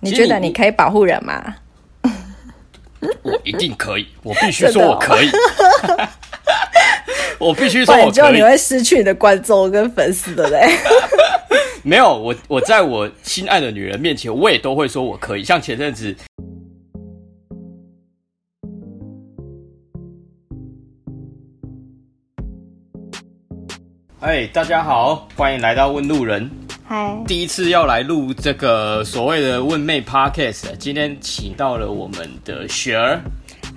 你觉得你可以保护人吗？我一定可以，我必须说我可以。我必须说我可以，就你会失去你的观众跟粉丝的嘞。没有，我我在我心爱的女人面前，我也都会说我可以。像前阵子，哎，大家好，欢迎来到问路人。嗨，第一次要来录这个所谓的问妹 Podcast，今天请到了我们的雪儿。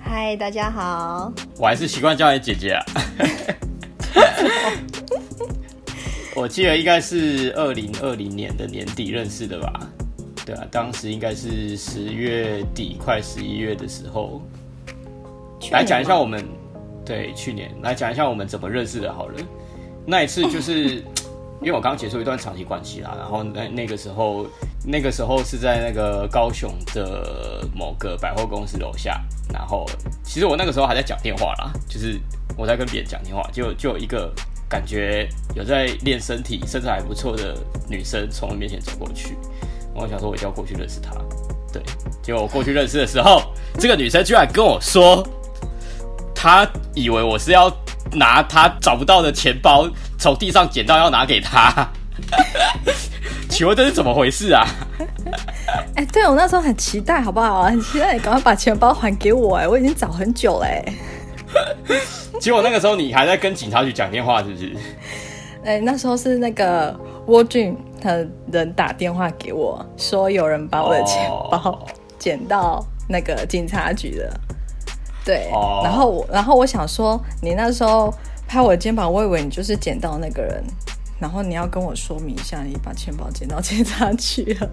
嗨，大家好。我还是习惯叫你姐姐啊。我记得应该是二零二零年的年底认识的吧？对啊，当时应该是十月底快十一月的时候。来讲一下我们，对，去年来讲一下我们怎么认识的。好了，那一次就是。因为我刚结束一段长期关系啦，然后那那个时候，那个时候是在那个高雄的某个百货公司楼下，然后其实我那个时候还在讲电话啦，就是我在跟别人讲电话，就就有一个感觉有在练身体、身材还不错的女生从我面前走过去，我想说我一定要过去认识她，对，结果我过去认识的时候，这个女生居然跟我说，她以为我是要。拿他找不到的钱包从地上捡到要拿给他，请问这是怎么回事啊？哎、欸，对，我那时候很期待，好不好？很期待你赶快把钱包还给我，哎，我已经找很久嘞。结果那个时候你还在跟警察局讲电话，是不是？哎、欸，那时候是那个 Wardrobe 的人打电话给我说，有人把我的钱包捡到那个警察局的。对，oh. 然后我，然后我想说，你那时候拍我的肩膀，我以为你就是捡到那个人，然后你要跟我说明一下，你把钱包捡到警察去了。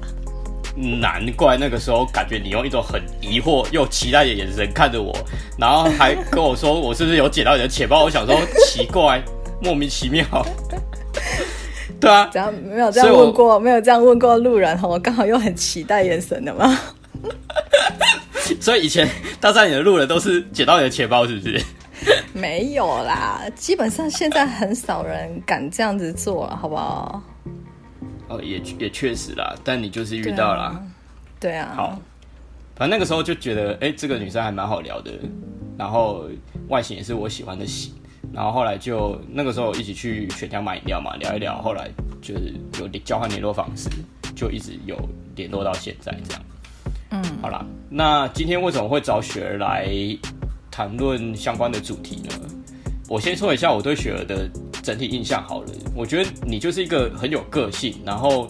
难怪那个时候感觉你用一种很疑惑又期待的眼神看着我，然后还跟我说我是不是有捡到你的钱包？我想说奇怪，莫名其妙。对啊，没有这样问过，没有这样问过路人，我刚好又很期待眼神的嘛。所以以前搭讪你的路人都是捡到你的钱包，是不是？没有啦，基本上现在很少人敢这样子做了，好不好？哦，也也确实啦，但你就是遇到啦，对啊。好，反正那个时候就觉得，哎、欸，这个女生还蛮好聊的，然后外形也是我喜欢的型，然后后来就那个时候一起去全家买饮料嘛，聊一聊，后来就是有交换联络方式，就一直有联络到现在这样。嗯，好啦，那今天为什么会找雪儿来谈论相关的主题呢？我先说一下我对雪儿的整体印象好了，我觉得你就是一个很有个性，然后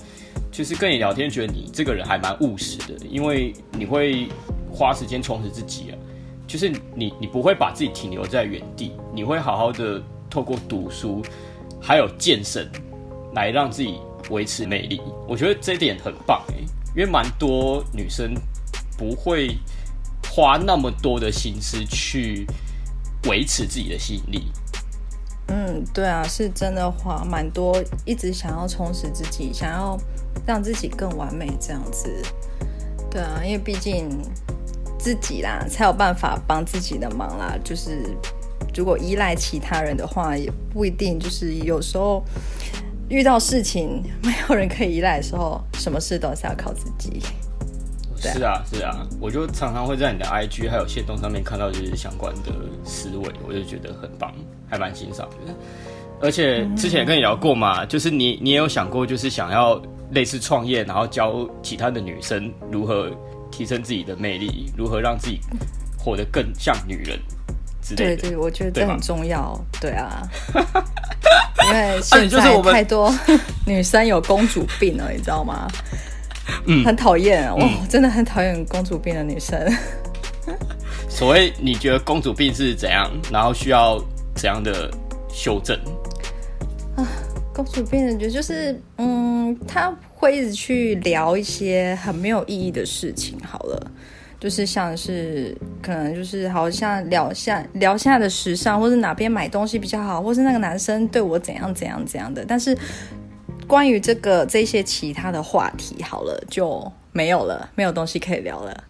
就是跟你聊天，觉得你这个人还蛮务实的，因为你会花时间充实自己啊，就是你你不会把自己停留在原地，你会好好的透过读书还有健身来让自己维持魅力，我觉得这一点很棒欸。因为蛮多女生不会花那么多的心思去维持自己的吸引力。嗯，对啊，是真的花蛮多，一直想要充实自己，想要让自己更完美这样子。对啊，因为毕竟自己啦，才有办法帮自己的忙啦。就是如果依赖其他人的话，也不一定。就是有时候。遇到事情没有人可以依赖的时候，什么事都是要靠自己。是啊，是啊，我就常常会在你的 IG 还有线动上面看到这些相关的思维，我就觉得很棒，还蛮欣赏的。而且之前也跟你聊过嘛，就是你你也有想过，就是想要类似创业，然后教其他的女生如何提升自己的魅力，如何让自己活得更像女人。对对，我觉得这很重要。对，对啊，因为现在太多 女生有公主病了，你知道吗？嗯，很讨厌哦，嗯、真的很讨厌公主病的女生。所谓你觉得公主病是怎样？然后需要怎样的修正？啊，公主病的觉就是，嗯，她会一直去聊一些很没有意义的事情。好了。就是像是可能就是好像聊下聊下的时尚，或是哪边买东西比较好，或是那个男生对我怎样怎样怎样的。但是关于这个这些其他的话题，好了就没有了，没有东西可以聊了。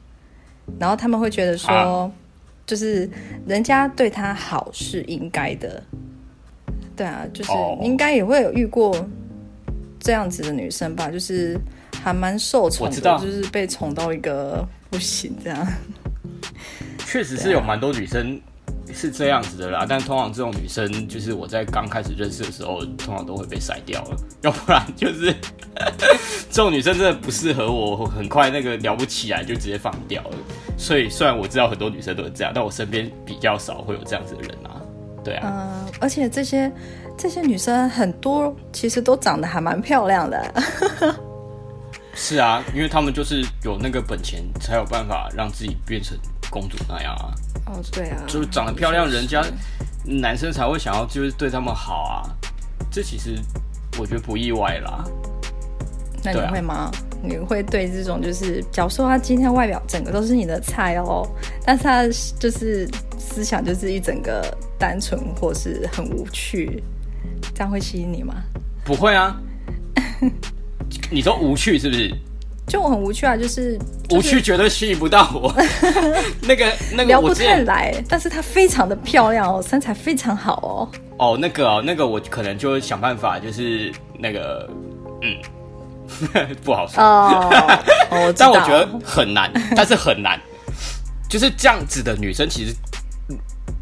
然后他们会觉得说，啊、就是人家对他好是应该的。对啊，就是应该也会有遇过这样子的女生吧，就是。还蛮受宠的，我知道就是被宠到一个不行这样。确实是有蛮多女生是这样子的啦，但通常这种女生，就是我在刚开始认识的时候，通常都会被筛掉了，要不然就是 这种女生真的不适合我，很快那个聊不起来就直接放掉了。所以虽然我知道很多女生都是这样，但我身边比较少会有这样子的人啊。对啊，嗯，而且这些这些女生很多其实都长得还蛮漂亮的。是啊，因为他们就是有那个本钱，才有办法让自己变成公主那样啊。哦，对啊，就是长得漂亮，人家男生才会想要就是对他们好啊。这其实我觉得不意外啦。那你会吗？啊、你会对这种就是，假如说他今天外表整个都是你的菜哦，但是他就是思想就是一整个单纯或是很无趣，这样会吸引你吗？不会啊。你说无趣是不是？就我很无趣啊，就是、就是、无趣绝对吸引不到我。那个那个聊不太来，但是她非常的漂亮哦，身材非常好哦。哦，那个哦，那个我可能就会想办法，就是那个嗯，不好说哦。哦，但我觉得很难，但是很难，就是这样子的女生其实。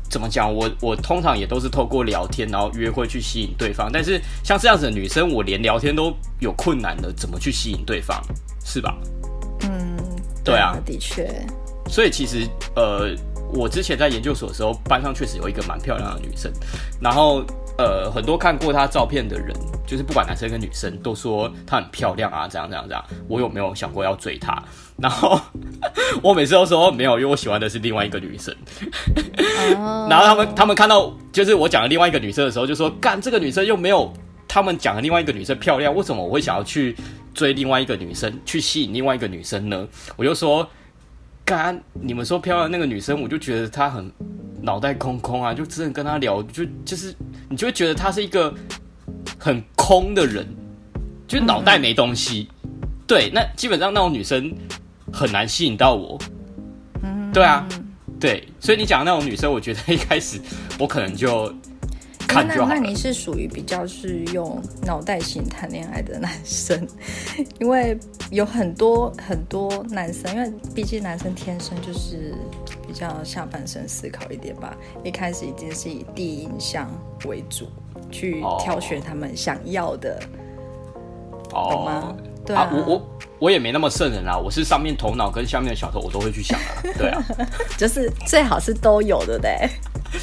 怎么讲？我我通常也都是透过聊天，然后约会去吸引对方。但是像这样子的女生，我连聊天都有困难的，怎么去吸引对方？是吧？嗯，对啊，的确。所以其实呃，我之前在研究所的时候，班上确实有一个蛮漂亮的女生，然后呃，很多看过她照片的人，就是不管男生跟女生，都说她很漂亮啊，这样这样这样。我有没有想过要追她？然后我每次都说没有，因为我喜欢的是另外一个女生。Oh. 然后他们他们看到就是我讲的另外一个女生的时候，就说：“干，这个女生又没有他们讲的另外一个女生漂亮，为什么我会想要去追另外一个女生，去吸引另外一个女生呢？”我就说：“干，你们说漂亮那个女生，我就觉得她很脑袋空空啊，就只能跟她聊，就就是你就会觉得她是一个很空的人，就脑袋没东西。Mm -hmm. 对，那基本上那种女生。”很难吸引到我，嗯，对啊，对，所以你讲的那种女生，我觉得一开始我可能就看就好了。那，那你是属于比较是用脑袋型谈恋爱的男生，因为有很多很多男生，因为毕竟男生天生就是比较下半身思考一点吧，一开始一定是以第一印象为主去挑选他们想要的，哦，懂吗？对啊，啊我我。我也没那么圣人啊，我是上面头脑跟下面的小头我都会去想啊，对啊，就是最好是都有的嘞。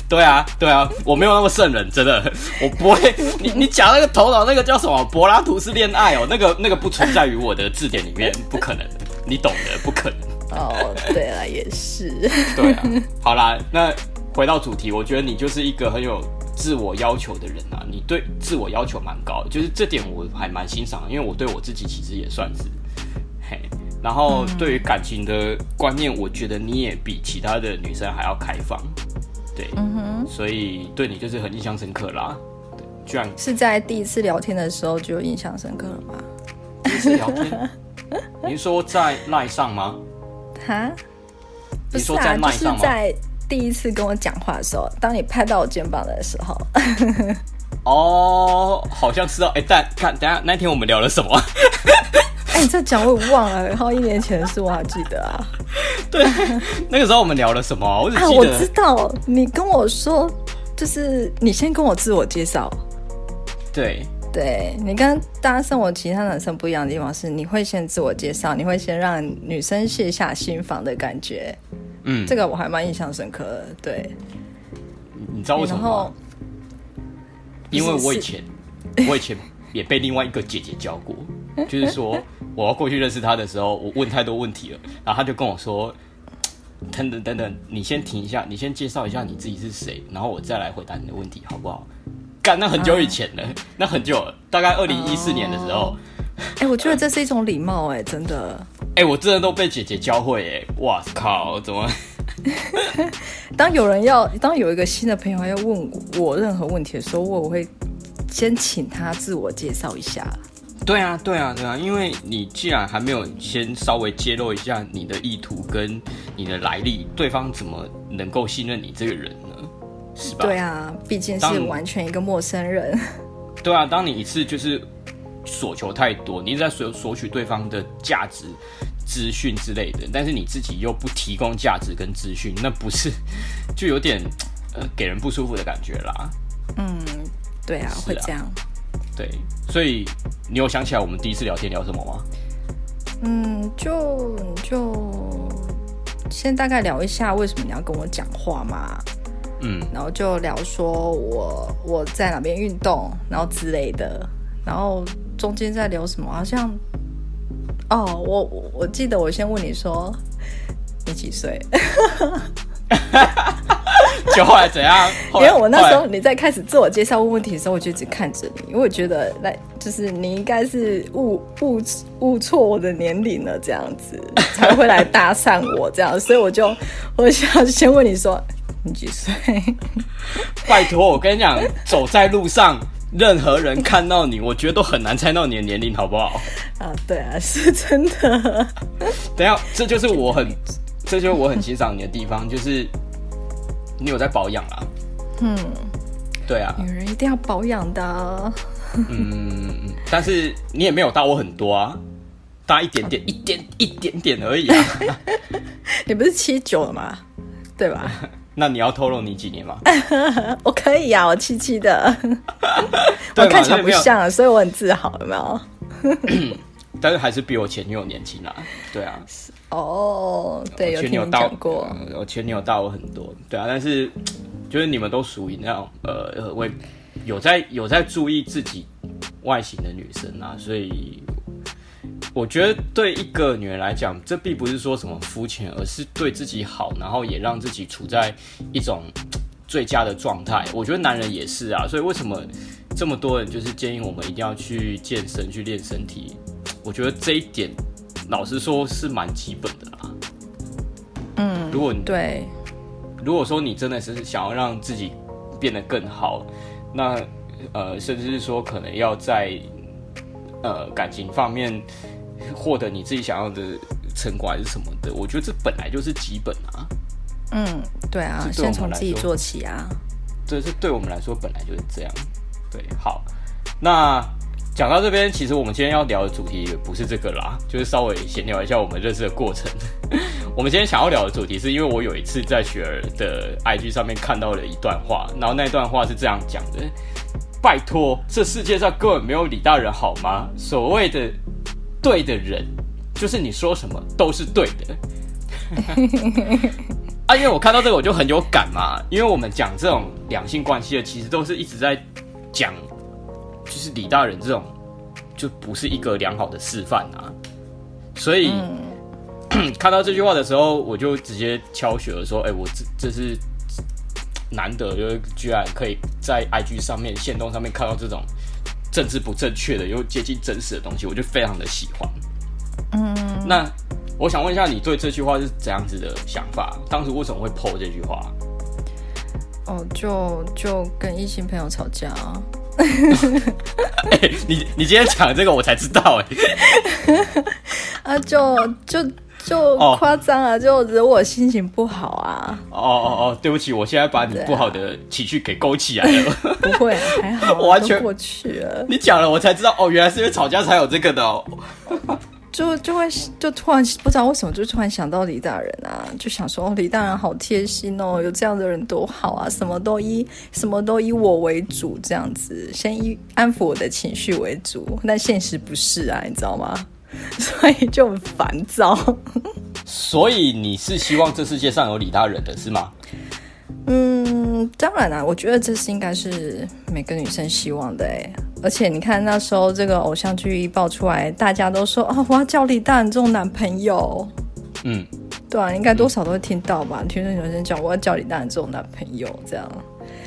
对啊，对啊，我没有那么圣人，真的，我不会。你你讲那个头脑那个叫什么柏拉图式恋爱哦，那个那个不存在于我的字典里面，不可能，你懂的，不可能。哦，对了，也是。对啊，好啦，那回到主题，我觉得你就是一个很有。自我要求的人啊，你对自我要求蛮高的，就是这点我还蛮欣赏的，因为我对我自己其实也算是，嘿，然后对于感情的观念，我觉得你也比其他的女生还要开放，对，嗯哼，所以对你就是很印象深刻啦，对，居然是在第一次聊天的时候就有印象深刻了吗？第一次聊天，您说在赖上吗？哈？你说在麦上吗？第一次跟我讲话的时候，当你拍到我肩膀的时候，哦，好像知道。哎、欸，但看，等下那天我们聊了什么？哎、欸，你这讲我也忘了，然后一年前的事我还记得啊。对，那个时候我们聊了什么？我只记得、啊、我知道，你跟我说，就是你先跟我自我介绍。对，对你跟大家生活其他男生不一样的地方是，你会先自我介绍，你会先让女生卸下心防的感觉。嗯，这个我还蛮印象深刻的。对，你知道为什么吗？因为我以前，我以前也被另外一个姐姐教过，就是说我要过去认识她的时候，我问太多问题了，然后她就跟我说：“等等等等，你先停一下，你先介绍一下你自己是谁，然后我再来回答你的问题，好不好？”干，那很久以前了，啊、那很久了，大概二零一四年的时候。哎、欸，我觉得这是一种礼貌，哎，真的。哎、欸，我真的都被姐姐教会，哎，哇靠，怎么？当有人要，当有一个新的朋友要问我任何问题的时候，我我会先请他自我介绍一下。对啊，对啊，对啊，因为你既然还没有先稍微揭露一下你的意图跟你的来历，对方怎么能够信任你这个人呢？是吧？对啊，毕竟是完全一个陌生人。对啊，当你一次就是。索求太多，你一直在索索取对方的价值、资讯之类的，但是你自己又不提供价值跟资讯，那不是 就有点呃给人不舒服的感觉啦？嗯，对啊，啊会这样。对，所以你有想起来我们第一次聊天聊什么吗？嗯，就就先大概聊一下为什么你要跟我讲话嘛。嗯，然后就聊说我我在哪边运动，然后之类的，然后中间在聊什么？好像哦，我我记得我先问你说你几岁？就后来怎样？因为我那时候你在开始自我介绍问问题的时候，我就一直看着你，因为我觉得来就是你应该是误误误错我的年龄了，这样子 才会来搭讪我这样，所以我就我想先问你说你几岁？拜托，我跟你讲，走在路上，任何人看到你，我觉得都很难猜到你的年龄，好不好？啊，对啊，是真的。等下，这就是我很，这就是我很欣赏你的地方，就是。你有在保养啊？嗯，对啊，女人一定要保养的。嗯，但是你也没有大我很多啊，大一点点，一点一点点而已啊。你不是七九了吗？对吧？那你要透露你几年吗？我可以呀，我七七的。我看起来不像，所以我很自豪，有没有？但是还是比我前女友年轻啊。对啊。哦，对，有听你讲过，我前女友大我很多，对啊，但是 就是你们都属于那种呃，为有在有在注意自己外形的女生啊，所以我觉得对一个女人来讲，这并不是说什么肤浅，而是对自己好，然后也让自己处在一种最佳的状态。我觉得男人也是啊，所以为什么这么多人就是建议我们一定要去健身去练身体？我觉得这一点。老实说，是蛮基本的啦。嗯，如果你对，如果说你真的是想要让自己变得更好，那呃，甚至是说可能要在呃感情方面获得你自己想要的成果还是什么的，我觉得这本来就是基本啊。嗯，对啊，先从自己做起啊。这是对我们来说本来就是这样。对，好，那。讲到这边，其实我们今天要聊的主题也不是这个啦，就是稍微闲聊一下我们认识的过程。我们今天想要聊的主题，是因为我有一次在雪儿的 IG 上面看到了一段话，然后那段话是这样讲的：拜托，这世界上根本没有李大人好吗？所谓的对的人，就是你说什么都是对的。啊，因为我看到这个我就很有感嘛，因为我们讲这种两性关系的，其实都是一直在讲。就是李大人这种，就不是一个良好的示范啊。所以、嗯、看到这句话的时候，我就直接敲雪了说：“哎、欸，我这这是难得，就居然可以在 IG 上面、线动上面看到这种政治不正确的又接近真实的东西，我就非常的喜欢。”嗯，那我想问一下，你对这句话是怎样子的想法？当时为什么会 po 这句话？哦，就就跟异性朋友吵架啊。欸、你你今天讲这个我才知道哎，啊就就就夸张啊，就惹我心情不好啊。哦哦哦，对不起，我现在把你不好的情绪给勾起来了。不会，还好，我 完全过去了。你讲了我才知道，哦，原来是因为吵架才有这个的哦。就就会就突然不知道为什么就突然想到李大人啊，就想说哦，李大人好贴心哦，有这样的人多好啊，什么都以什么都以我为主这样子，先以安抚我的情绪为主，但现实不是啊，你知道吗？所以就很烦躁。所以你是希望这世界上有李大人的是吗？嗯，当然啦，我觉得这是应该是每个女生希望的哎。而且你看那时候这个偶像剧一爆出来，大家都说哦，我要叫李大人这种男朋友。嗯，对啊，应该多少都会听到吧？嗯、听说有人讲我要叫李大人这种男朋友，这样，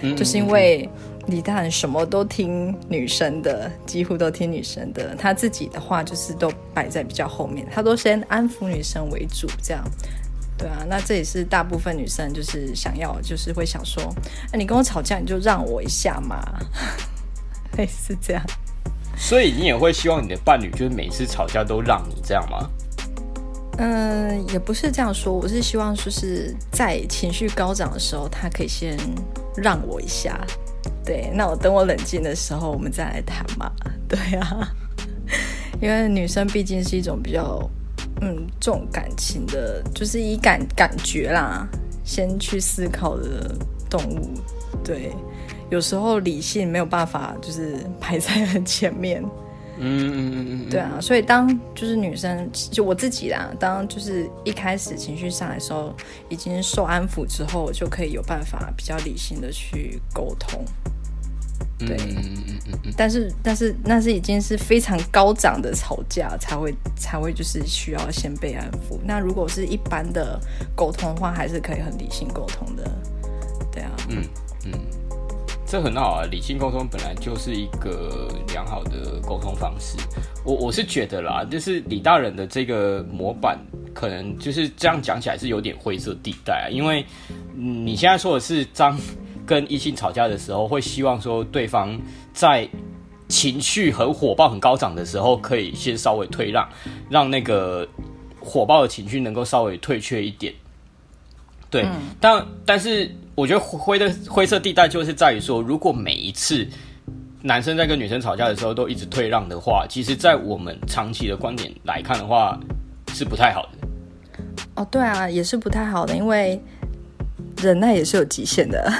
嗯、就是因为李大人什么都听女生的，几乎都听女生的，他自己的话就是都摆在比较后面，他都先安抚女生为主，这样。对啊，那这也是大部分女生就是想要，就是会想说，哎，你跟我吵架，你就让我一下嘛。类似这样，所以你也会希望你的伴侣就是每次吵架都让你这样吗？嗯，也不是这样说，我是希望说是在情绪高涨的时候，他可以先让我一下。对，那我等我冷静的时候，我们再来谈嘛。对啊，因为女生毕竟是一种比较嗯重感情的，就是以感感觉啦，先去思考的动物。对，有时候理性没有办法，就是排在很前面。嗯嗯嗯嗯，对啊，所以当就是女生，就我自己啦，当就是一开始情绪上来的时候，已经受安抚之后，就可以有办法比较理性的去沟通。对，嗯嗯嗯嗯，但是但是那是已经是非常高涨的吵架才会才会就是需要先被安抚。那如果是一般的沟通的话，还是可以很理性沟通的。对啊，嗯嗯。这很好啊，理性沟通本来就是一个良好的沟通方式。我我是觉得啦，就是李大人的这个模板，可能就是这样讲起来是有点灰色地带啊。因为你现在说的是，当跟异性吵架的时候，会希望说对方在情绪很火爆、很高涨的时候，可以先稍微退让，让那个火爆的情绪能够稍微退却一点。对，嗯、但但是。我觉得灰的灰色地带就是在于说，如果每一次男生在跟女生吵架的时候都一直退让的话，其实，在我们长期的观点来看的话，是不太好的。哦，对啊，也是不太好的，因为忍耐也是有极限的。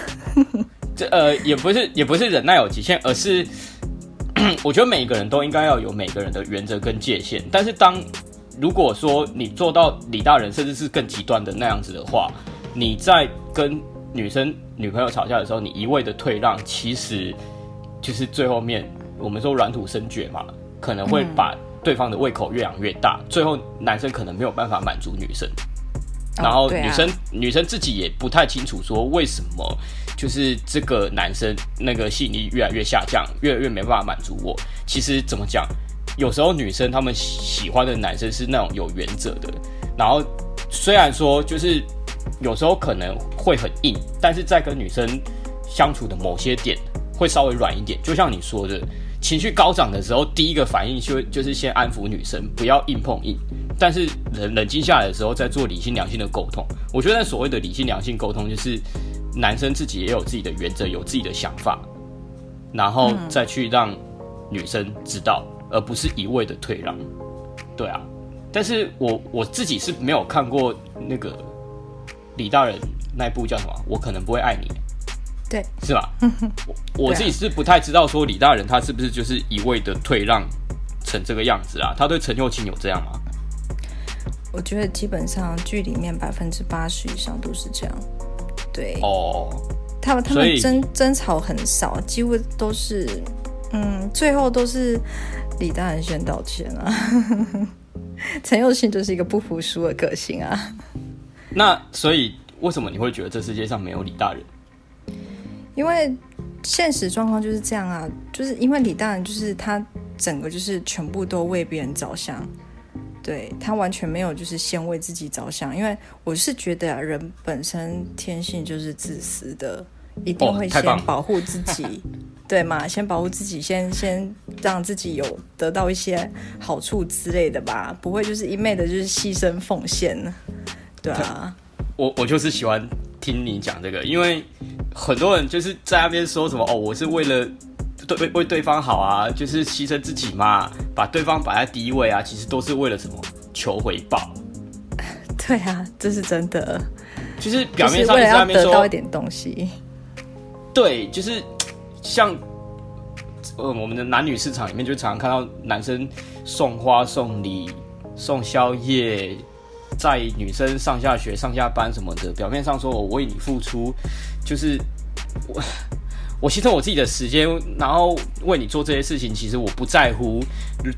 这呃，也不是也不是忍耐有极限，而是 我觉得每个人都应该要有每个人的原则跟界限。但是当如果说你做到李大人，甚至是更极端的那样子的话，你在跟女生女朋友吵架的时候，你一味的退让，其实就是最后面我们说软土生绝嘛，可能会把对方的胃口越养越大，最后男生可能没有办法满足女生，然后女生、哦啊、女生自己也不太清楚说为什么，就是这个男生那个吸引力越来越下降，越来越没办法满足我。其实怎么讲，有时候女生她们喜欢的男生是那种有原则的，然后虽然说就是。有时候可能会很硬，但是在跟女生相处的某些点会稍微软一点。就像你说的，情绪高涨的时候，第一个反应就就是先安抚女生，不要硬碰硬。但是冷冷静下来的时候，再做理性良性的沟通。我觉得所谓的理性良性沟通，就是男生自己也有自己的原则，有自己的想法，然后再去让女生知道，而不是一味的退让。对啊，但是我我自己是没有看过那个。李大人那部叫什么？我可能不会爱你，对，是吧？我我自己是不太知道说李大人他是不是就是一味的退让成这个样子啊？他对陈又青有这样吗？我觉得基本上剧里面百分之八十以上都是这样。对哦，他们他们争争吵很少，几乎都是嗯，最后都是李大人先道歉啊。陈又青就是一个不服输的个性啊。那所以，为什么你会觉得这世界上没有李大人？因为现实状况就是这样啊，就是因为李大人就是他整个就是全部都为别人着想，对，他完全没有就是先为自己着想。因为我是觉得啊，人本身天性就是自私的，一定会先保护自己，哦、对嘛？先保护自己，先先让自己有得到一些好处之类的吧，不会就是一昧的就是牺牲奉献。对啊，我我就是喜欢听你讲这个，因为很多人就是在那边说什么哦，我是为了对为为对方好啊，就是牺牲自己嘛，把对方摆在第一位啊，其实都是为了什么？求回报。对啊，这是真的，就是表面上是在那边说为了要得到一点东西。对，就是像呃我们的男女市场里面，就常常看到男生送花、送礼、送宵夜。在女生上下学、上下班什么的，表面上说我为你付出，就是 我我牺牲我自己的时间，然后为你做这些事情，其实我不在乎。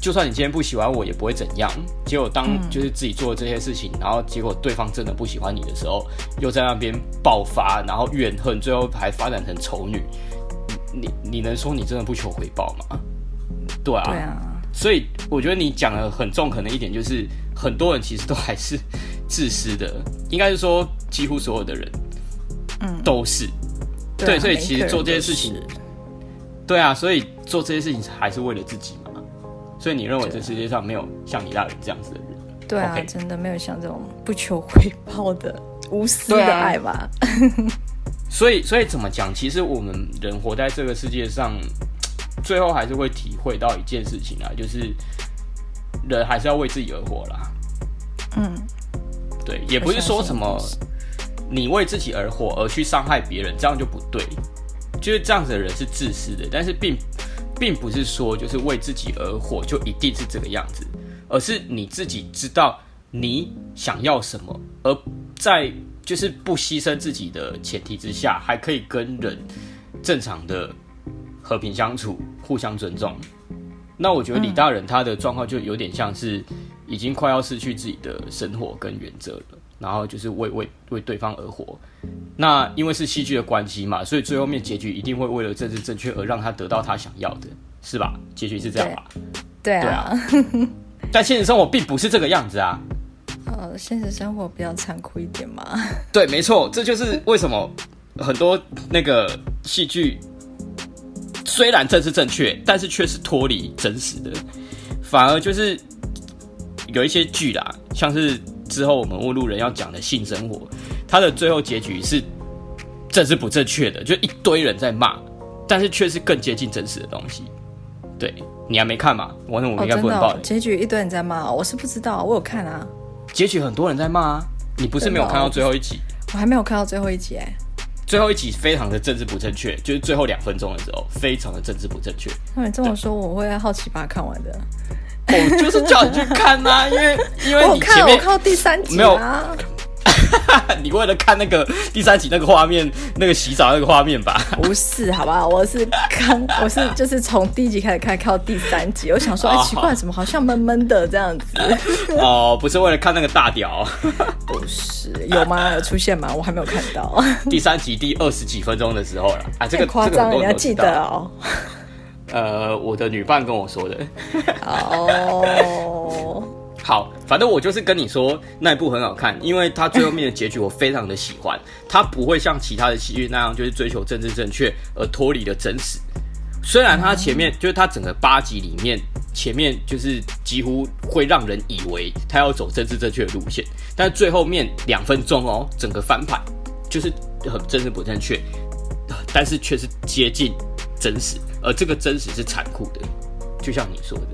就算你今天不喜欢我，也不会怎样。结果当就是自己做了这些事情，然后结果对方真的不喜欢你的时候，又在那边爆发，然后怨恨，最后还发展成丑女。你你能说你真的不求回报吗？对啊。对啊。所以我觉得你讲的很中肯的一点就是。很多人其实都还是 自私的，应该是说几乎所有的人，嗯，都是，对，对，所以其实做这些事情，对啊，所以做这些事情还是为了自己嘛。所以你认为这世界上没有像李大人这样子的人？对啊真的没有像这种不求回报的无私的爱吧？啊、所以，所以怎么讲？其实我们人活在这个世界上，最后还是会体会到一件事情啊，就是。人还是要为自己而活啦。嗯，对，也不是说什么你为自己而活而去伤害别人，这样就不对。就是这样子的人是自私的，但是并并不是说就是为自己而活就一定是这个样子，而是你自己知道你想要什么，而在就是不牺牲自己的前提之下，还可以跟人正常的和平相处，互相尊重。那我觉得李大人他的状况就有点像是已经快要失去自己的生活跟原则了。然后就是为为为对方而活，那因为是戏剧的关系嘛，所以最后面结局一定会为了政治正确而让他得到他想要的，是吧？结局是这样吧？对，对啊。对啊但现实生活并不是这个样子啊。呃，现实生活比较残酷一点嘛。对，没错，这就是为什么很多那个戏剧虽然政治正确，但是却是脱离真实的，反而就是有一些剧啦，像是。之后我们问路人要讲的性生活，它的最后结局是政治不正确的，就一堆人在骂，但是却是更接近真实的东西。对，你还没看嘛？我那我们应该不能报、哦。结局一堆人在骂，我是不知道，我有看啊。结局很多人在骂啊，你不是没有看到最后一集？我还没有看到最后一集哎。最后一集非常的政治不正确，就是最后两分钟的时候，非常的政治不正确。那你这么说，我会好奇把它看完的。我就是叫你去看呐、啊，因为因为你前面我看，我看到第三集、啊、没有，你为了看那个第三集那个画面，那个洗澡那个画面吧？不是，好吧，我是看，我是就是从第一集开始看，看到第三集，我想说，哎、欸，奇怪，怎么好像闷闷的这样子？哦，不是为了看那个大屌，不是，有吗？有出现吗？我还没有看到。第三集第二十几分钟的时候了，啊，这个夸张，你要记得哦。呃，我的女伴跟我说的。哦，好，反正我就是跟你说那一部很好看，因为它最后面的结局我非常的喜欢。它不会像其他的喜剧那样，就是追求政治正确而脱离了真实。虽然它前面就是它整个八集里面，前面就是几乎会让人以为它要走政治正确的路线，但最后面两分钟哦，整个翻盘就是很政治不正确，但是却是接近真实。而这个真实是残酷的，就像你说的，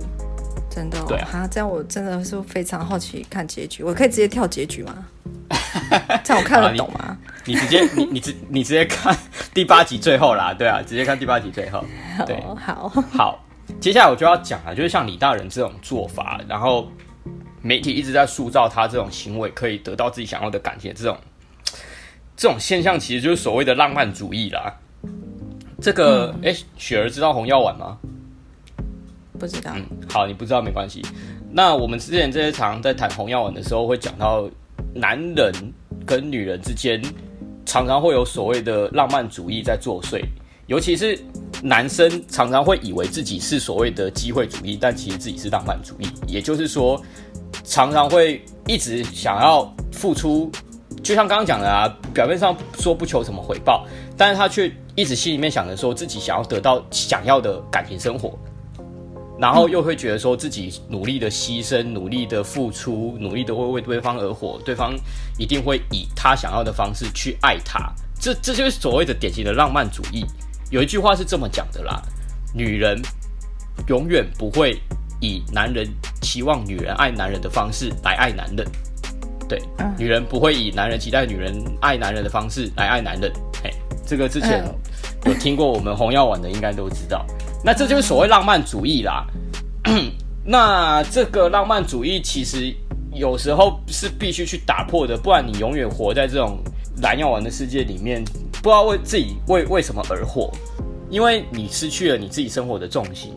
真的、哦、对啊。哈，这样我真的是非常好奇看结局，我可以直接跳结局吗？这样我看得懂吗？你，你直接你你直你直接看第八集最后啦，对啊，直接看第八集最后。对，好好，接下来我就要讲了，就是像李大人这种做法，然后媒体一直在塑造他这种行为可以得到自己想要的感情，这种这种现象，其实就是所谓的浪漫主义啦。这个哎、嗯，雪儿知道红药丸吗？不知道。嗯，好，你不知道没关系。那我们之前这些常在谈红药丸的时候，会讲到男人跟女人之间常常会有所谓的浪漫主义在作祟，尤其是男生常常会以为自己是所谓的机会主义，但其实自己是浪漫主义。也就是说，常常会一直想要付出，就像刚刚讲的啊，表面上说不求什么回报，但是他却。一直心里面想着说自己想要得到想要的感情生活，然后又会觉得说自己努力的牺牲、努力的付出、努力的为为对方而活，对方一定会以他想要的方式去爱他。这这就是所谓的典型的浪漫主义。有一句话是这么讲的啦：女人永远不会以男人期望女人爱男人的方式来爱男人。对，女人不会以男人期待女人爱男人的方式来爱男人。嘿，这个之前。有听过我们红药丸的应该都知道，那这就是所谓浪漫主义啦。那这个浪漫主义其实有时候是必须去打破的，不然你永远活在这种蓝药丸的世界里面，不知道为自己为为什么而活，因为你失去了你自己生活的重心。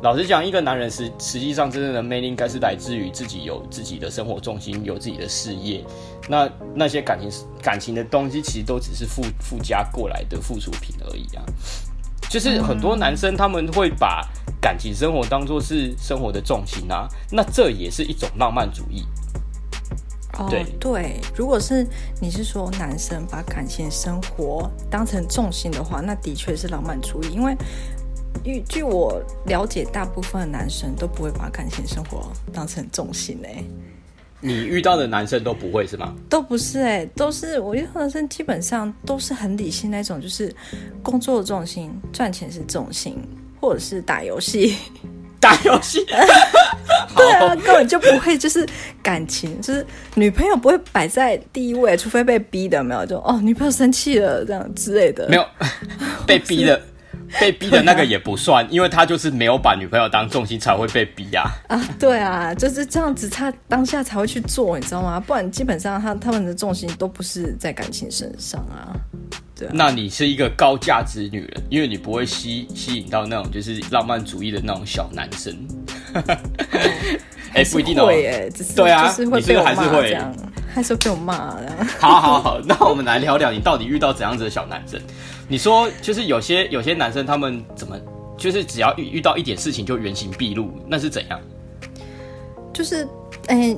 老实讲，一个男人实实际上真正的魅力，应该是来自于自己有自己的生活重心，有自己的事业。那那些感情感情的东西，其实都只是附附加过来的附属品而已啊。就是很多男生他们会把感情生活当做是生活的重心啊，那这也是一种浪漫主义。对、哦、对，如果是你是说男生把感情生活当成重心的话，那的确是浪漫主义，因为。据据我了解，大部分的男生都不会把感情生活当成重心诶。你遇到的男生都不会是吗？都不是诶，都是我遇到的男生基本上都是很理性那种，就是工作的重心、赚钱是重心，或者是打游戏。打游戏。对啊，根本就不会，就是感情，就是女朋友不会摆在第一位，除非被逼的，没有就哦，女朋友生气了这样之类的，没有 被逼的，被逼的那个也不算，因为他就是没有把女朋友当重心，才会被逼呀。啊，对啊，就是这样子，他当下才会去做，你知道吗？不然基本上他他们的重心都不是在感情身上啊。对啊，那你是一个高价值女人，因为你不会吸吸引到那种就是浪漫主义的那种小男生。哎，不一定哦。哎，对啊，就是会被我骂这样，还是会被我骂这样。好好好，那我们来聊聊你到底遇到怎样子的小男生？你说，就是有些有些男生他们怎么，就是只要遇遇到一点事情就原形毕露，那是怎样？就是，哎，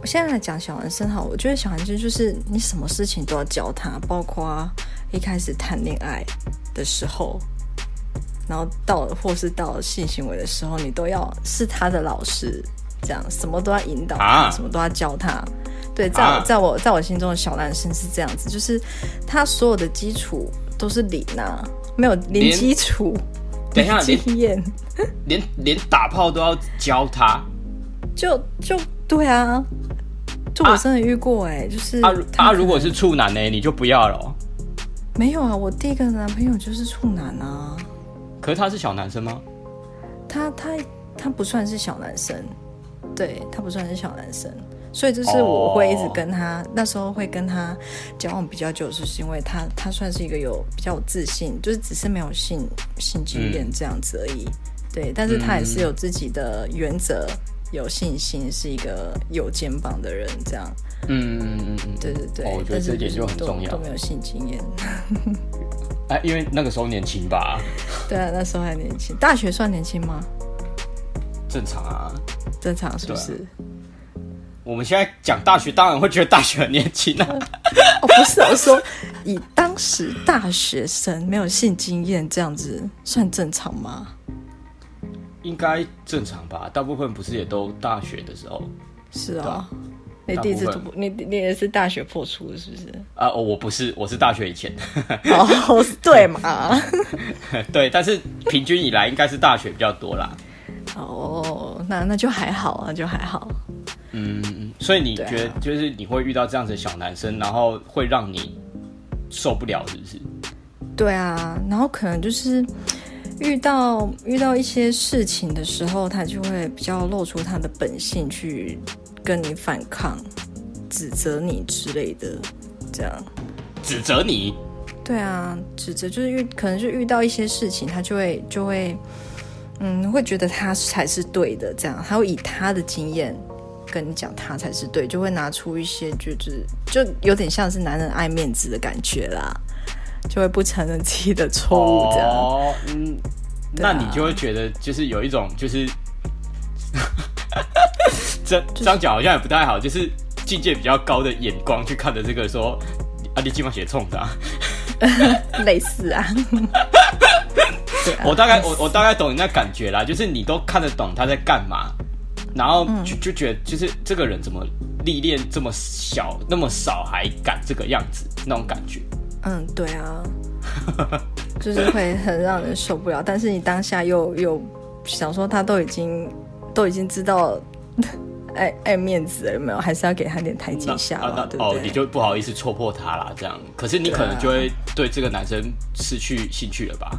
我现在来讲小男生哈，我觉得小男生就是你什么事情都要教他，包括一开始谈恋爱的时候。然后到或是到性行为的时候，你都要是他的老师，这样什么都要引导他，啊、什么都要教他。对，在我、啊、在我在我心中的小男生是这样子，就是他所有的基础都是零啊，没有零基础，等一下经验，连连打炮都要教他，就就对啊，就我真的遇过哎、欸，啊、就是他如果是处男呢，你就不要了、哦。没有啊，我第一个男朋友就是处男啊。可是他是小男生吗？他他他不算是小男生，对，他不算是小男生，所以就是我会一直跟他，哦、那时候会跟他交往比较久，就是因为他他算是一个有比较有自信，就是只是没有性性经验这样子而已，嗯、对，但是他也是有自己的原则，嗯、有信心，是一个有肩膀的人，这样，嗯嗯嗯嗯，对对对，哦、我觉得这点就很重要，都，都没有性经验。哎，因为那个时候年轻吧？对啊，那时候还年轻。大学算年轻吗？正常啊，正常是不是？啊、我们现在讲大学，当然会觉得大学很年轻啊。哦，不是，我说以当时大学生没有性经验这样子算正常吗？应该正常吧？大部分不是也都大学的时候？是啊。你第一次突你你也是大学破处的，是不是？啊、呃，我不是，我是大学以前。哦，对嘛？对，但是平均以来应该是大学比较多啦。哦，那那就还好啊，就还好。嗯，所以你觉得就是你会遇到这样子的小男生，然后会让你受不了，是不是？对啊，然后可能就是遇到遇到一些事情的时候，他就会比较露出他的本性去。跟你反抗、指责你之类的，这样指责你？对啊，指责就是遇可能就遇到一些事情，他就会就会嗯，会觉得他才是对的，这样他会以他的经验跟你讲他才是对，就会拿出一些就是就有点像是男人爱面子的感觉啦，就会不承认自己的错误，这样。哦，嗯，啊、那你就会觉得就是有一种就是。这这样讲好像也不太好，就是境界比较高的眼光去看的这个说，啊，你基本上写冲的，类似啊。对啊，我大概我我大概懂你那感觉啦，就是你都看得懂他在干嘛，然后就就觉得就是这个人怎么历练这么小那么少还敢这个样子那种感觉。嗯，对啊，就是会很让人受不了，但是你当下又又想说他都已经。都已经知道爱爱面子了，有没有？还是要给他点台阶下啊？对对哦，你就不好意思戳破他了，这样。可是你可能就会对这个男生失去兴趣了吧？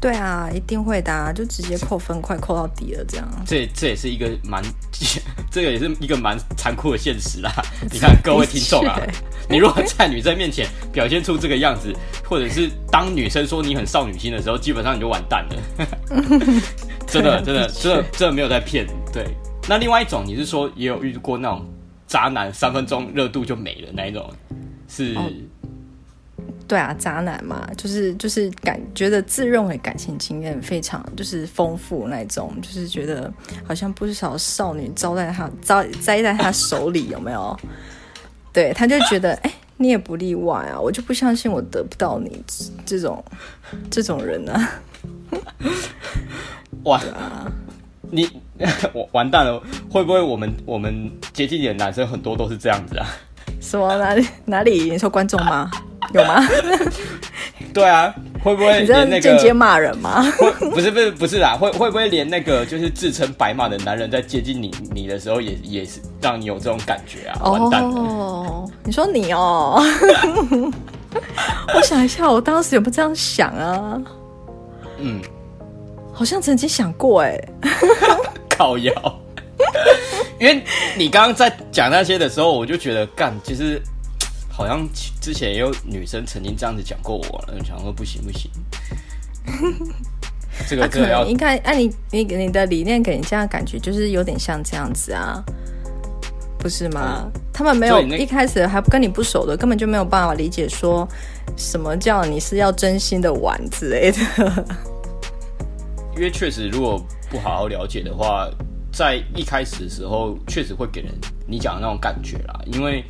对啊，一定会的啊，就直接扣分，快扣到底了，这样。这这也是一个蛮，这个也是一个蛮残酷的现实啦。你看各位听众啊，你如果在女生面前表现出这个样子，或者是当女生说你很少女心的时候，基本上你就完蛋了。真的，真的，真的，真的没有在骗。对，那另外一种，你是说也有遇过那种渣男，三分钟热度就没了那一种？是、哦，对啊，渣男嘛，就是就是感觉得自认为感情经验非常就是丰富那种，就是觉得好像不少少女招在他招栽在他手里，有没有？对，他就觉得哎、欸，你也不例外啊，我就不相信我得不到你这种这种人啊。哇！你 我完蛋了，会不会我们我们接近你的男生很多都是这样子啊？什么哪里哪里？你说观众吗？有吗？对啊，会不会你这样间接骂人吗？会不是不是不是啦，会会不会连那个就是自称白马的男人在接近你你的时候也，也也是让你有这种感觉啊？完蛋了！哦，你说你哦，我想一下，我当时有没有这样想啊？嗯，好像曾经想过哎，靠腰，因为你刚刚在讲那些的时候，我就觉得干，其实。好像之前也有女生曾经这样子讲过我了，想说不行不行，这个可能应该按你你你的理念给人家感觉就是有点像这样子啊，不是吗？嗯、他们没有一开始还不跟你不熟的，根本就没有办法理解说什么叫你是要真心的玩之类的。因为确实，如果不好好了解的话，在一开始的时候，确实会给人你讲的那种感觉啦，因为。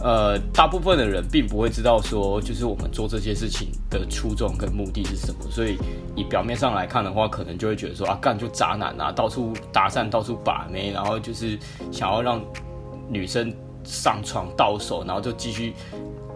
呃，大部分的人并不会知道说，就是我们做这些事情的初衷跟目的是什么，所以你表面上来看的话，可能就会觉得说啊，干就渣男啊，到处搭讪，到处把妹，然后就是想要让女生上床到手，然后就继续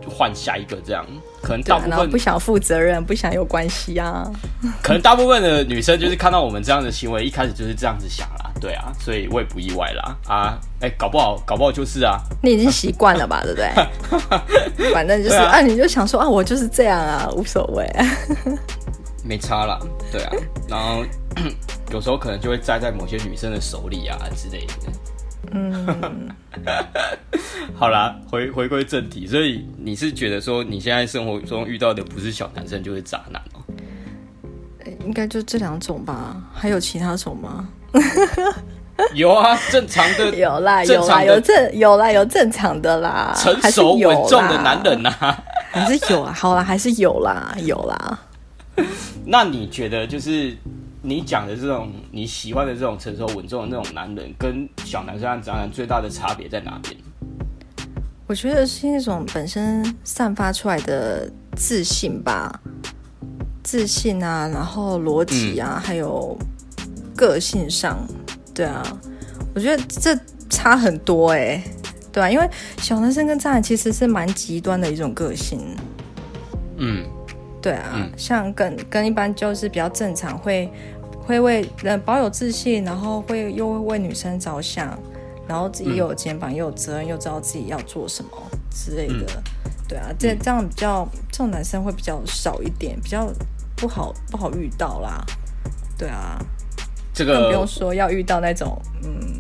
换下一个这样。可能大部分不想负责任，不想有关系啊。可能大部分的女生就是看到我们这样的行为，一开始就是这样子想啦。对啊，所以我也不意外啦啊，哎、欸，搞不好，搞不好就是啊，你已经习惯了吧，对不对？反正就是啊，啊，你就想说啊，我就是这样啊，无所谓，没差啦，对啊，然后 有时候可能就会栽在某些女生的手里啊之类的，嗯，好啦，回回归正题，所以你是觉得说你现在生活中遇到的不是小男生就是渣男哦？应该就这两种吧，还有其他种吗？有啊，正常的有啦，有啦，有正有啦，有正常的啦，成熟稳重的男人呐、啊，还是有啊，好啦，还是有啦，有啦。那你觉得，就是你讲的这种你喜欢的这种成熟稳重的那种男人，跟小男生和渣男最大的差别在哪边？我觉得是一种本身散发出来的自信吧，自信啊，然后逻辑啊，嗯、还有。个性上，对啊，我觉得这差很多哎、欸，对啊，因为小男生跟渣男其实是蛮极端的一种个性，嗯，对啊，嗯、像跟跟一般就是比较正常，会会为人保有自信，然后会又会为女生着想，然后自己又有肩膀，又有责任，又知道自己要做什么之类的，嗯、对啊，这这样比较这种男生会比较少一点，比较不好不好遇到啦，对啊。这个更不用说要遇到那种嗯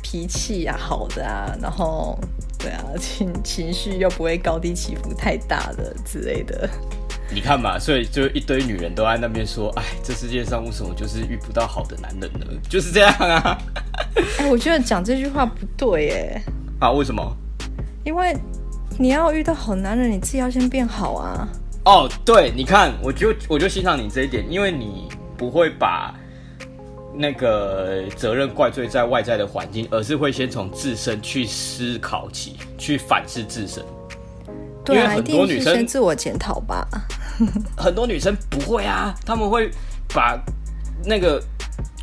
脾气啊好的啊，然后对啊情情绪又不会高低起伏太大的之类的。你看嘛，所以就一堆女人都在那边说，哎，这世界上为什么就是遇不到好的男人呢？就是这样啊。哎，我觉得讲这句话不对耶。啊？为什么？因为你要遇到好男人，你自己要先变好啊。哦，对，你看，我就我就欣赏你这一点，因为你不会把。那个责任怪罪在外在的环境，而是会先从自身去思考起，去反思自身。对啊，因为很多女生先自我检讨吧。很多女生不会啊，他们会把那个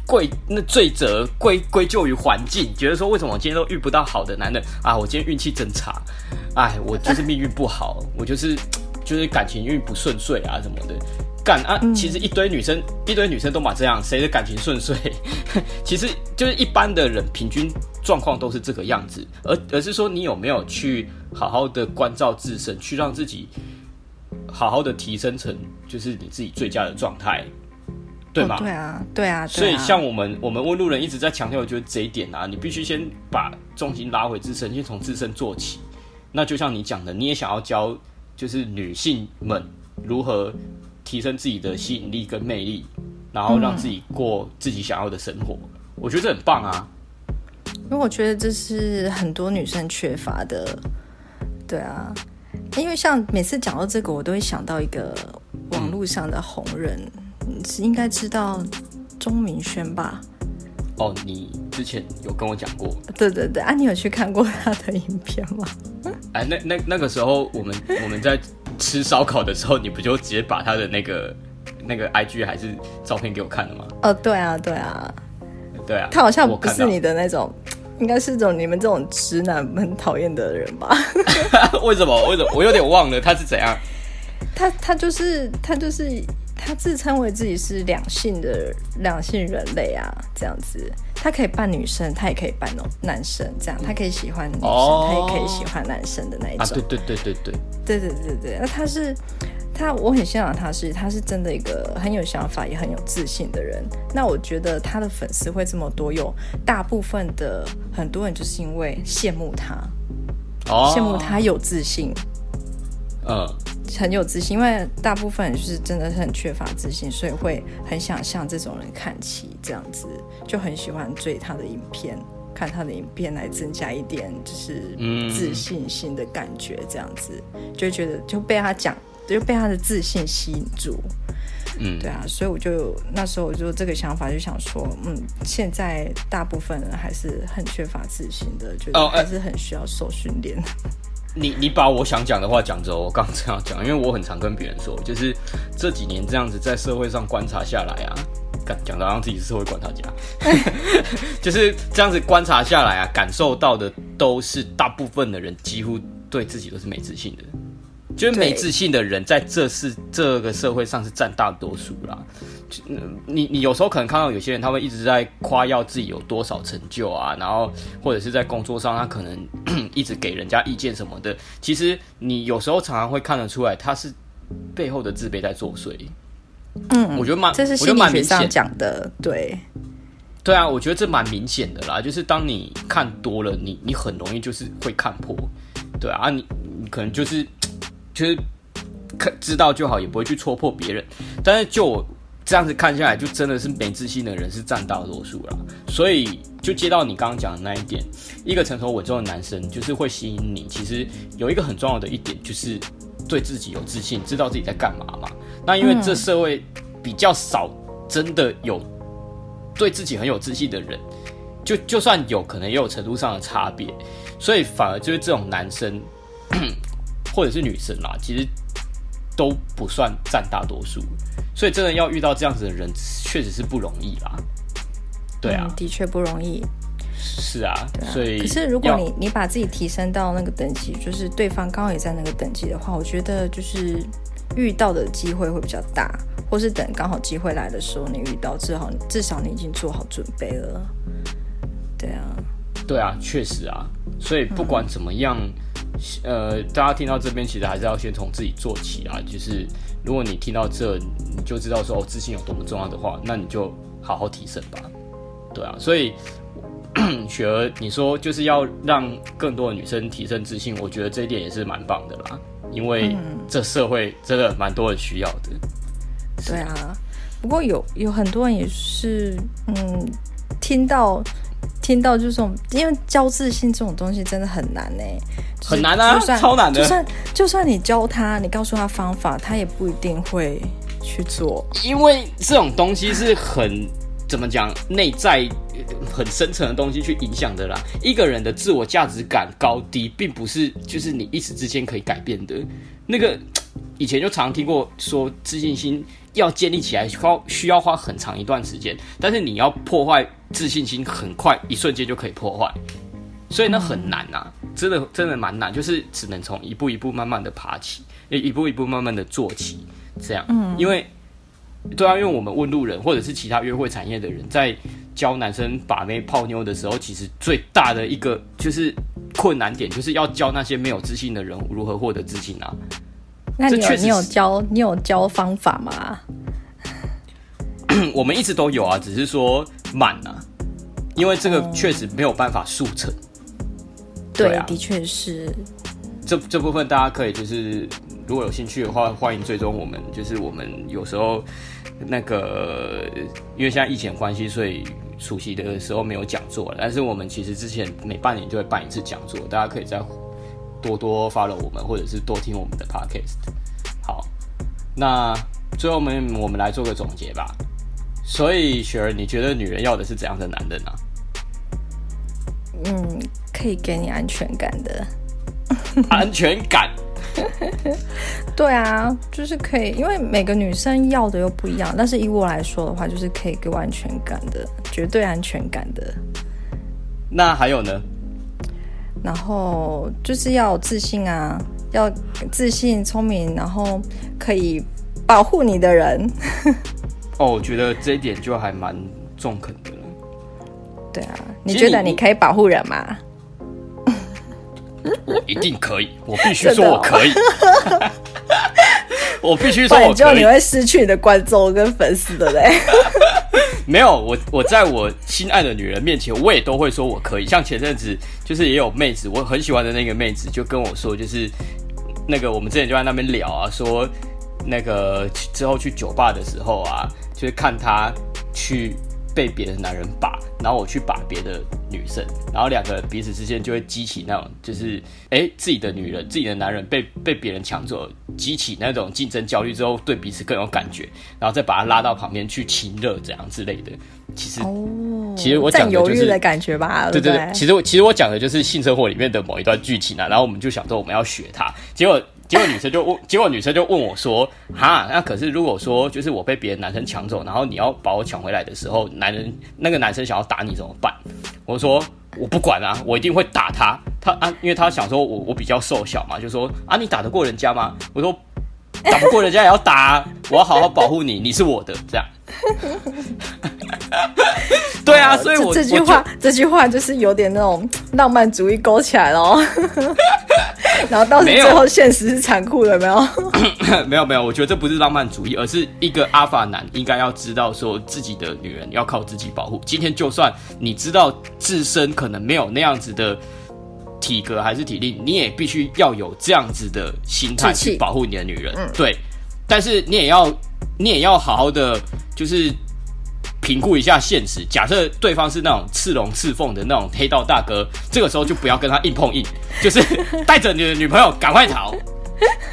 贵那罪责归归咎于环境，觉得说，为什么我今天都遇不到好的男人啊？我今天运气真差，哎，我就是命运不好，我就是就是感情运不顺遂啊什么的。干啊！其实一堆女生，嗯、一堆女生都嘛这样，谁的感情顺遂？其实就是一般的人平均状况都是这个样子，而而是说你有没有去好好的关照自身，去让自己好好的提升成就是你自己最佳的状态，对吗？哦、对啊，对啊。所以像我们我们问路人一直在强调，就是这一点啊，你必须先把重心拉回自身，先从自身做起。那就像你讲的，你也想要教就是女性们如何。提升自己的吸引力跟魅力，然后让自己过自己想要的生活，嗯、我觉得这很棒啊！因为我觉得这是很多女生缺乏的，对啊。因为像每次讲到这个，我都会想到一个网络上的红人，是应该知道钟明轩吧？哦，你之前有跟我讲过。对对对，啊，你有去看过他的影片吗？哎，那那那个时候，我们我们在。吃烧烤的时候，你不就直接把他的那个那个 IG 还是照片给我看了吗？哦，对啊，对啊，对啊，他好像不是你的那种，应该是种你们这种直男很讨厌的人吧？为什么？为什么？我有点忘了他是怎样。他他就是他就是他自称为自己是两性的两性人类啊，这样子，他可以扮女生，他也可以扮男生，这样他可以喜欢女生，哦、他也可以喜欢男生的那一种。啊，对对对对对，对对对对，那他是。他我很欣赏他是，是他是真的一个很有想法也很有自信的人。那我觉得他的粉丝会这么多，有大部分的很多人就是因为羡慕他，哦、羡慕他有自信，嗯，很有自信。因为大部分人就是真的是很缺乏自信，所以会很想向这种人看齐，这样子就很喜欢追他的影片，看他的影片来增加一点就是自信心的感觉，这样子、嗯、就觉得就被他讲。就被他的自信吸引住，嗯，对啊，所以我就那时候我就这个想法就想说，嗯，现在大部分人还是很缺乏自信的，觉得还是很需要受训练。哦呃、你你把我想讲的话讲着，我刚这样讲，因为我很常跟别人说，就是这几年这样子在社会上观察下来啊，讲的让自己是社会观察家，就是这样子观察下来啊，感受到的都是大部分的人几乎对自己都是没自信的。就是没自信的人，在这是这个社会上是占大多数啦。你你有时候可能看到有些人，他会一直在夸耀自己有多少成就啊，然后或者是在工作上，他可能 一直给人家意见什么的。其实你有时候常常会看得出来，他是背后的自卑在作祟。嗯，我觉得蛮，这是心理学上讲的，对，对啊，我觉得这蛮明显的啦。就是当你看多了，你你很容易就是会看破，对啊，你你可能就是。其实看知道就好，也不会去戳破别人。但是就我这样子看下来，就真的是没自信的人是占大多数了。所以就接到你刚刚讲的那一点，一个成熟稳重的男生就是会吸引你。其实有一个很重要的一点，就是对自己有自信，知道自己在干嘛嘛。那因为这社会比较少真的有对自己很有自信的人，就就算有可能也有程度上的差别，所以反而就是这种男生。或者是女生啦，其实都不算占大多数，所以真的要遇到这样子的人，确实是不容易啦。对啊，嗯、的确不容易。是啊，对啊，所以可是如果你你把自己提升到那个等级，就是对方刚好也在那个等级的话，我觉得就是遇到的机会会比较大，或是等刚好机会来的时候，你遇到，至少至少你已经做好准备了。对啊，对啊，确实啊，所以不管怎么样。嗯呃，大家听到这边，其实还是要先从自己做起啊。就是如果你听到这，你就知道说哦，自信有多么重要的话，那你就好好提升吧。对啊，所以 雪儿，你说就是要让更多的女生提升自信，我觉得这一点也是蛮棒的啦。因为这社会真的蛮多人需要的。对啊，不过有有很多人也是，嗯，听到。听到就是这种，因为教自信这种东西真的很难呢、欸，很难啊，超难的。就算就算你教他，你告诉他方法，他也不一定会去做。因为这种东西是很怎么讲，内在很深层的东西去影响的啦。一个人的自我价值感高低，并不是就是你一时之间可以改变的。那个以前就常听过说自信心。要建立起来，需要需要花很长一段时间，但是你要破坏自信心，很快一瞬间就可以破坏，所以那很难呐、啊，真的真的蛮难，就是只能从一步一步慢慢的爬起，一步一步慢慢的做起，这样，嗯，因为对啊，因为我们问路人或者是其他约会产业的人，在教男生把妹泡妞的时候，其实最大的一个就是困难点，就是要教那些没有自信的人如何获得自信啊。那你有你有教你有教方法吗？我们一直都有啊，只是说慢啊，因为这个确实没有办法速成。对，对啊，的确是。这这部分大家可以就是如果有兴趣的话，欢迎追踪我们。就是我们有时候那个因为现在疫情关系，所以暑期的时候没有讲座了。但是我们其实之前每半年就会办一次讲座，大家可以在。多多 follow 我们，或者是多听我们的 podcast。好，那最后我们我们来做个总结吧。所以雪儿，你觉得女人要的是怎样的男人呢？嗯，可以给你安全感的。安全感。对啊，就是可以，因为每个女生要的又不一样。但是以我来说的话，就是可以给我安全感的，绝对安全感的。那还有呢？然后就是要自信啊，要自信、聪明，然后可以保护你的人。哦，我觉得这一点就还蛮中肯的了。对啊，你觉得你可以保护人吗？我一定可以，我必须说我可以。我必须说我可以，就你会失去你的观众跟粉丝的嘞。没有，我我在我心爱的女人面前，我也都会说我可以。像前阵子，就是也有妹子，我很喜欢的那个妹子，就跟我说，就是那个我们之前就在那边聊啊，说那个之后去酒吧的时候啊，就是看她去。被别的男人把，然后我去把别的女生，然后两个人彼此之间就会激起那种，就是哎、欸，自己的女人、自己的男人被被别人抢走，激起那种竞争焦虑之后，对彼此更有感觉，然后再把他拉到旁边去亲热，怎样之类的。其实，哦、其实我讲的就是的感觉吧，对对对。其实我其实我讲的就是性生活里面的某一段剧情啊，然后我们就想说我们要学他，结果。结果女生就问，结果女生就问我说：“哈，那可是如果说就是我被别的男生抢走，然后你要把我抢回来的时候，男人那个男生想要打你怎么办？”我说：“我不管啊，我一定会打他。他啊，因为他想说我我比较瘦小嘛，就说啊，你打得过人家吗？我说打不过人家也要打啊，我要好好保护你，你是我的这样。”对啊，所以我这，句话这句话就是有点那种浪漫主义勾起来了哦。然后到时最后现实是残酷的，没有？没有 没有，我觉得这不是浪漫主义，而是一个阿法男应该要知道，说自己的女人要靠自己保护。今天就算你知道自身可能没有那样子的体格还是体力，你也必须要有这样子的心态去保护你的女人。嗯、对，但是你也要你也要好好的就是。评估一下现实，假设对方是那种赤龙赤凤的那种黑道大哥，这个时候就不要跟他硬碰硬，就是带着你的女朋友赶快逃。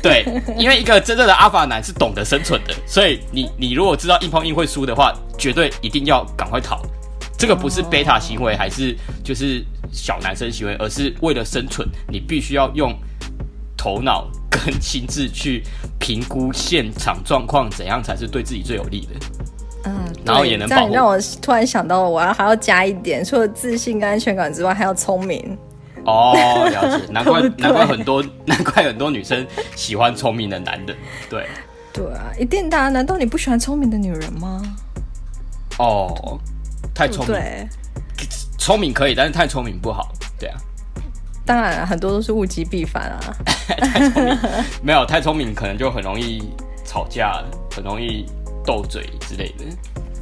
对，因为一个真正的阿法男是懂得生存的，所以你你如果知道硬碰硬会输的话，绝对一定要赶快逃。这个不是贝塔行为，还是就是小男生行为，而是为了生存，你必须要用头脑跟心智去评估现场状况，怎样才是对自己最有利的。嗯，然后也能保护。这样让我突然想到，我要还要加一点，除了自信跟安全感之外，还要聪明。哦，了解，难怪难怪很多难怪很多女生喜欢聪明的男的。对，对啊，一定的啊。难道你不喜欢聪明的女人吗？哦，太聪明，对，聪明可以，但是太聪明不好。对啊，当然很多都是物极必反啊。太聪明没有太聪明，可能就很容易吵架，很容易。斗嘴之类的，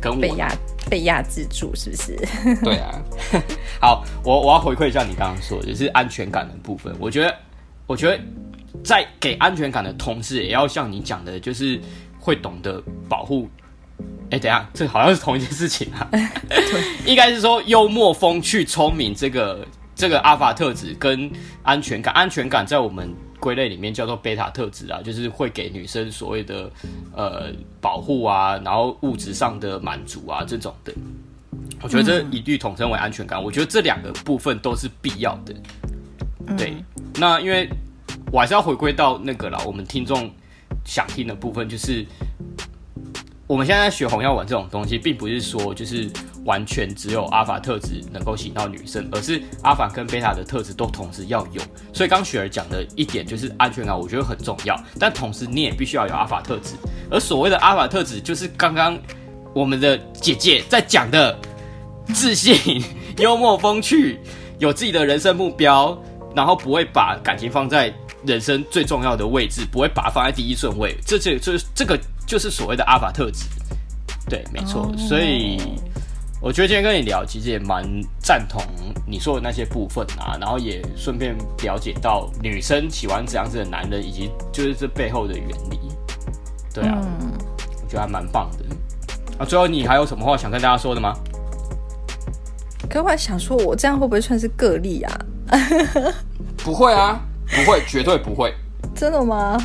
跟我被压被压制住，是不是？对啊。好，我我要回馈一下你刚刚说的，就是安全感的部分。我觉得，我觉得在给安全感的同时，也要像你讲的，就是会懂得保护。哎、欸，等一下，这好像是同一件事情啊。应该是说幽默、风趣、聪明这个这个阿法特质跟安全感，安全感在我们。归类里面叫做贝塔特质啊，就是会给女生所谓的呃保护啊，然后物质上的满足啊这种的。我觉得这一律统称为安全感。我觉得这两个部分都是必要的。对，那因为我还是要回归到那个啦，我们听众想听的部分就是。我们现在学红药丸这种东西，并不是说就是完全只有阿法特质能够吸引到女生，而是阿法跟贝塔的特质都同时要有。所以刚雪儿讲的一点就是安全感，我觉得很重要。但同时你也必须要有阿法特质，而所谓的阿法特质，就是刚刚我们的姐姐在讲的自信、幽默、风趣，有自己的人生目标，然后不会把感情放在人生最重要的位置，不会把它放在第一顺位。这这这这个。就是所谓的阿法特质，对，没错。Oh. 所以我觉得今天跟你聊，其实也蛮赞同你说的那些部分啊，然后也顺便了解到女生喜欢怎样子的男人，以及就是这背后的原理。对啊，嗯、我觉得还蛮棒的。啊，最后你还有什么话想跟大家说的吗？可我还想说，我这样会不会算是个例啊？不会啊，不会，绝对不会。真的吗？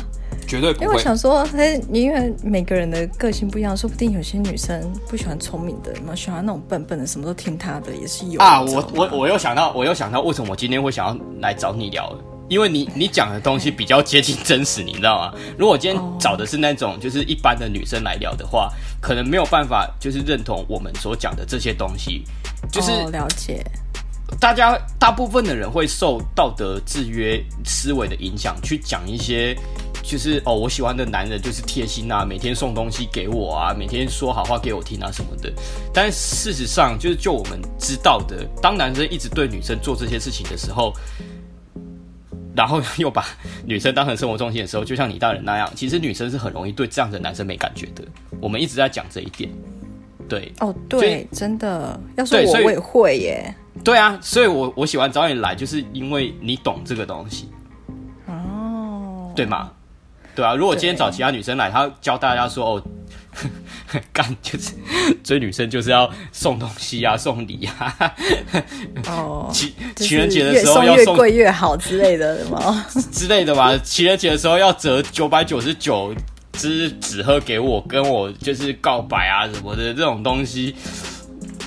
绝对不会。因为我想说，哎，因为每个人的个性不一样，说不定有些女生不喜欢聪明的，嘛喜欢那种笨笨的，什么都听她的，也是有啊。我我我又想到，我又想到，为什么我今天会想要来找你聊？因为你你讲的东西比较接近真实，你知道吗？如果今天找的是那种就是一般的女生来聊的话，可能没有办法就是认同我们所讲的这些东西，就是、哦、了解。大家大部分的人会受道德制约思维的影响，去讲一些就是哦，我喜欢的男人就是贴心啊，每天送东西给我啊，每天说好话给我听啊什么的。但事实上，就是就我们知道的，当男生一直对女生做这些事情的时候，然后又把女生当成生活重心的时候，就像你大人那样，其实女生是很容易对这样的男生没感觉的。我们一直在讲这一点。对哦，对，真的，要说我我也会耶。对啊，所以我我喜欢找你来，就是因为你懂这个东西。哦，对吗？对啊，如果今天找其他女生来，她教大家说哦，干就是追女生就是要送东西啊，送礼啊。哦，情情人节的时候要送越贵越好之类的吗？之类的吧，情人节的时候要折九百九十九。支纸盒给我，跟我就是告白啊什么的这种东西，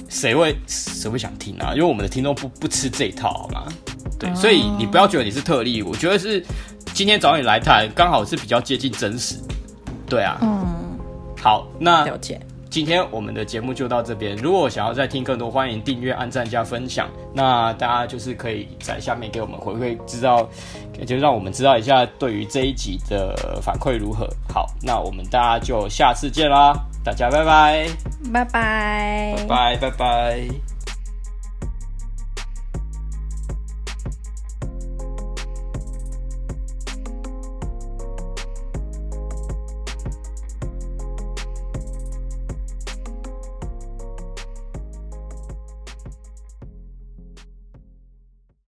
谁会谁会想听啊？因为我们的听众不不吃这一套，好吗？对，所以你不要觉得你是特例，我觉得是今天找你来谈，刚好是比较接近真实。对啊，嗯，好，那了解。今天我们的节目就到这边。如果想要再听更多，欢迎订阅、按赞加分享。那大家就是可以在下面给我们回馈，知道就让我们知道一下对于这一集的反馈如何。好，那我们大家就下次见啦，大家拜拜，拜拜，拜拜，拜拜。